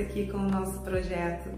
aqui com o nosso projeto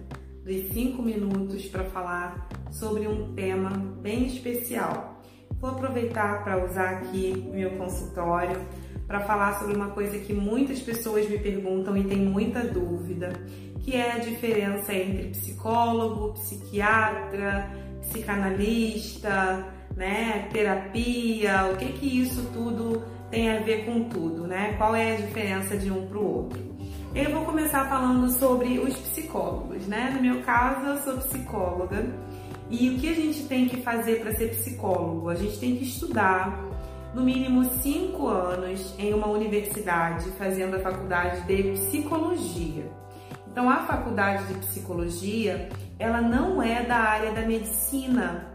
dos 5 minutos para falar sobre um tema bem especial. Vou aproveitar para usar aqui meu consultório para falar sobre uma coisa que muitas pessoas me perguntam e tem muita dúvida, que é a diferença entre psicólogo, psiquiatra, psicanalista, né, terapia, o que que isso tudo tem a ver com tudo, né? Qual é a diferença de um para o outro? Eu vou começar falando sobre os psicólogos, né? No meu caso, eu sou psicóloga e o que a gente tem que fazer para ser psicólogo? A gente tem que estudar no mínimo cinco anos em uma universidade fazendo a faculdade de psicologia. Então, a faculdade de psicologia, ela não é da área da medicina,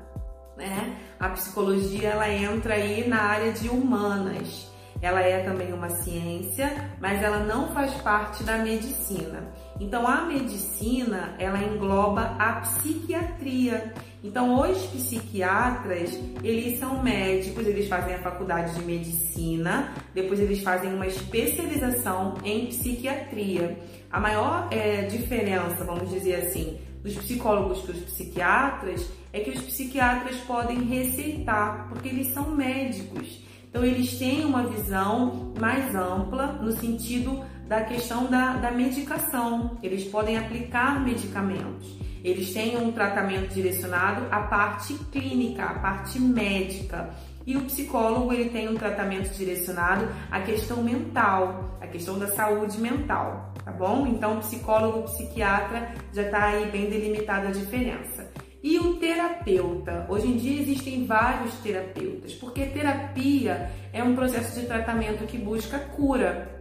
né? A psicologia, ela entra aí na área de humanas. Ela é também uma ciência, mas ela não faz parte da medicina. Então, a medicina, ela engloba a psiquiatria. Então, os psiquiatras, eles são médicos, eles fazem a faculdade de medicina, depois eles fazem uma especialização em psiquiatria. A maior é, diferença, vamos dizer assim, dos psicólogos para os psiquiatras é que os psiquiatras podem receitar, porque eles são médicos. Então, eles têm uma visão mais ampla no sentido da questão da, da medicação. Eles podem aplicar medicamentos. Eles têm um tratamento direcionado à parte clínica, à parte médica. E o psicólogo ele tem um tratamento direcionado à questão mental, à questão da saúde mental, tá bom? Então, psicólogo, psiquiatra já está aí bem delimitada a diferença. E o terapeuta? Hoje em dia existem vários terapeutas, porque terapia é um processo de tratamento que busca cura.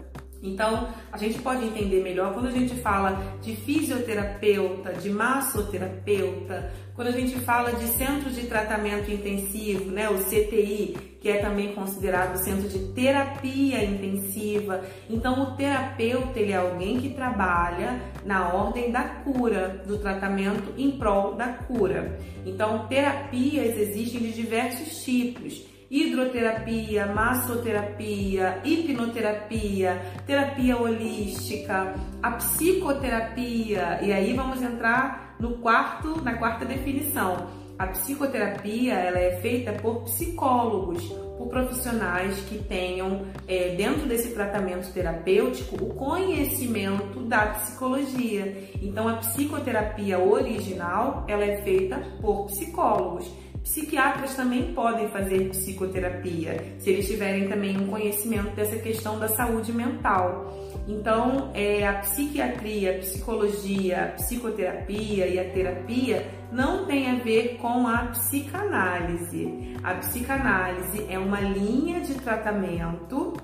Então, a gente pode entender melhor quando a gente fala de fisioterapeuta, de massoterapeuta, quando a gente fala de centro de tratamento intensivo, né, o CTI, que é também considerado centro de terapia intensiva. Então, o terapeuta ele é alguém que trabalha na ordem da cura, do tratamento em prol da cura. Então, terapias existem de diversos tipos hidroterapia, massoterapia, hipnoterapia, terapia holística, a psicoterapia. E aí vamos entrar no quarto, na quarta definição. A psicoterapia ela é feita por psicólogos, por profissionais que tenham é, dentro desse tratamento terapêutico o conhecimento da psicologia. Então a psicoterapia original ela é feita por psicólogos. Psiquiatras também podem fazer psicoterapia, se eles tiverem também um conhecimento dessa questão da saúde mental. Então, é, a psiquiatria, a psicologia, a psicoterapia e a terapia não tem a ver com a psicanálise. A psicanálise é uma linha de tratamento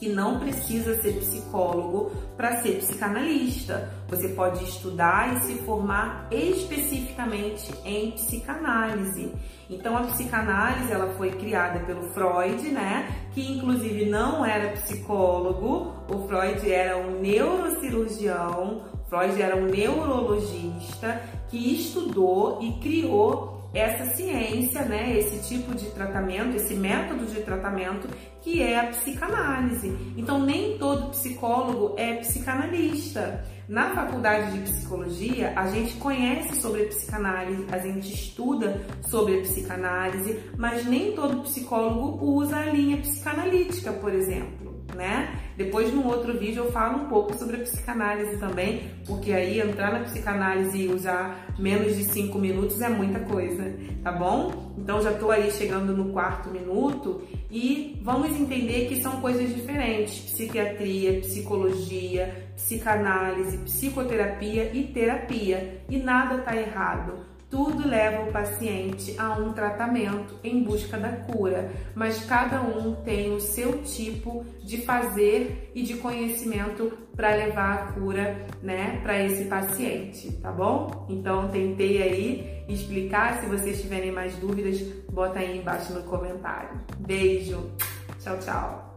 que não precisa ser psicólogo para ser psicanalista. Você pode estudar e se formar especificamente em psicanálise. Então a psicanálise ela foi criada pelo Freud, né? Que inclusive não era psicólogo. O Freud era um neurocirurgião. Freud era um neurologista que estudou e criou essa ciência, né, esse tipo de tratamento, esse método de tratamento que é a psicanálise. Então, nem todo psicólogo é psicanalista. Na faculdade de psicologia, a gente conhece sobre a psicanálise, a gente estuda sobre a psicanálise, mas nem todo psicólogo usa a linha psicanalítica, por exemplo, né? Depois, num outro vídeo, eu falo um pouco sobre a psicanálise também, porque aí entrar na psicanálise e usar menos de 5 minutos é muita coisa, tá bom? Então, já tô aí chegando no quarto minuto e vamos entender que são coisas diferentes: psiquiatria, psicologia, psicanálise, psicoterapia e terapia. E nada tá errado. Tudo leva o paciente a um tratamento em busca da cura, mas cada um tem o seu tipo de fazer e de conhecimento para levar a cura, né, para esse paciente, tá bom? Então tentei aí explicar, se vocês tiverem mais dúvidas, bota aí embaixo no comentário. Beijo. Tchau, tchau.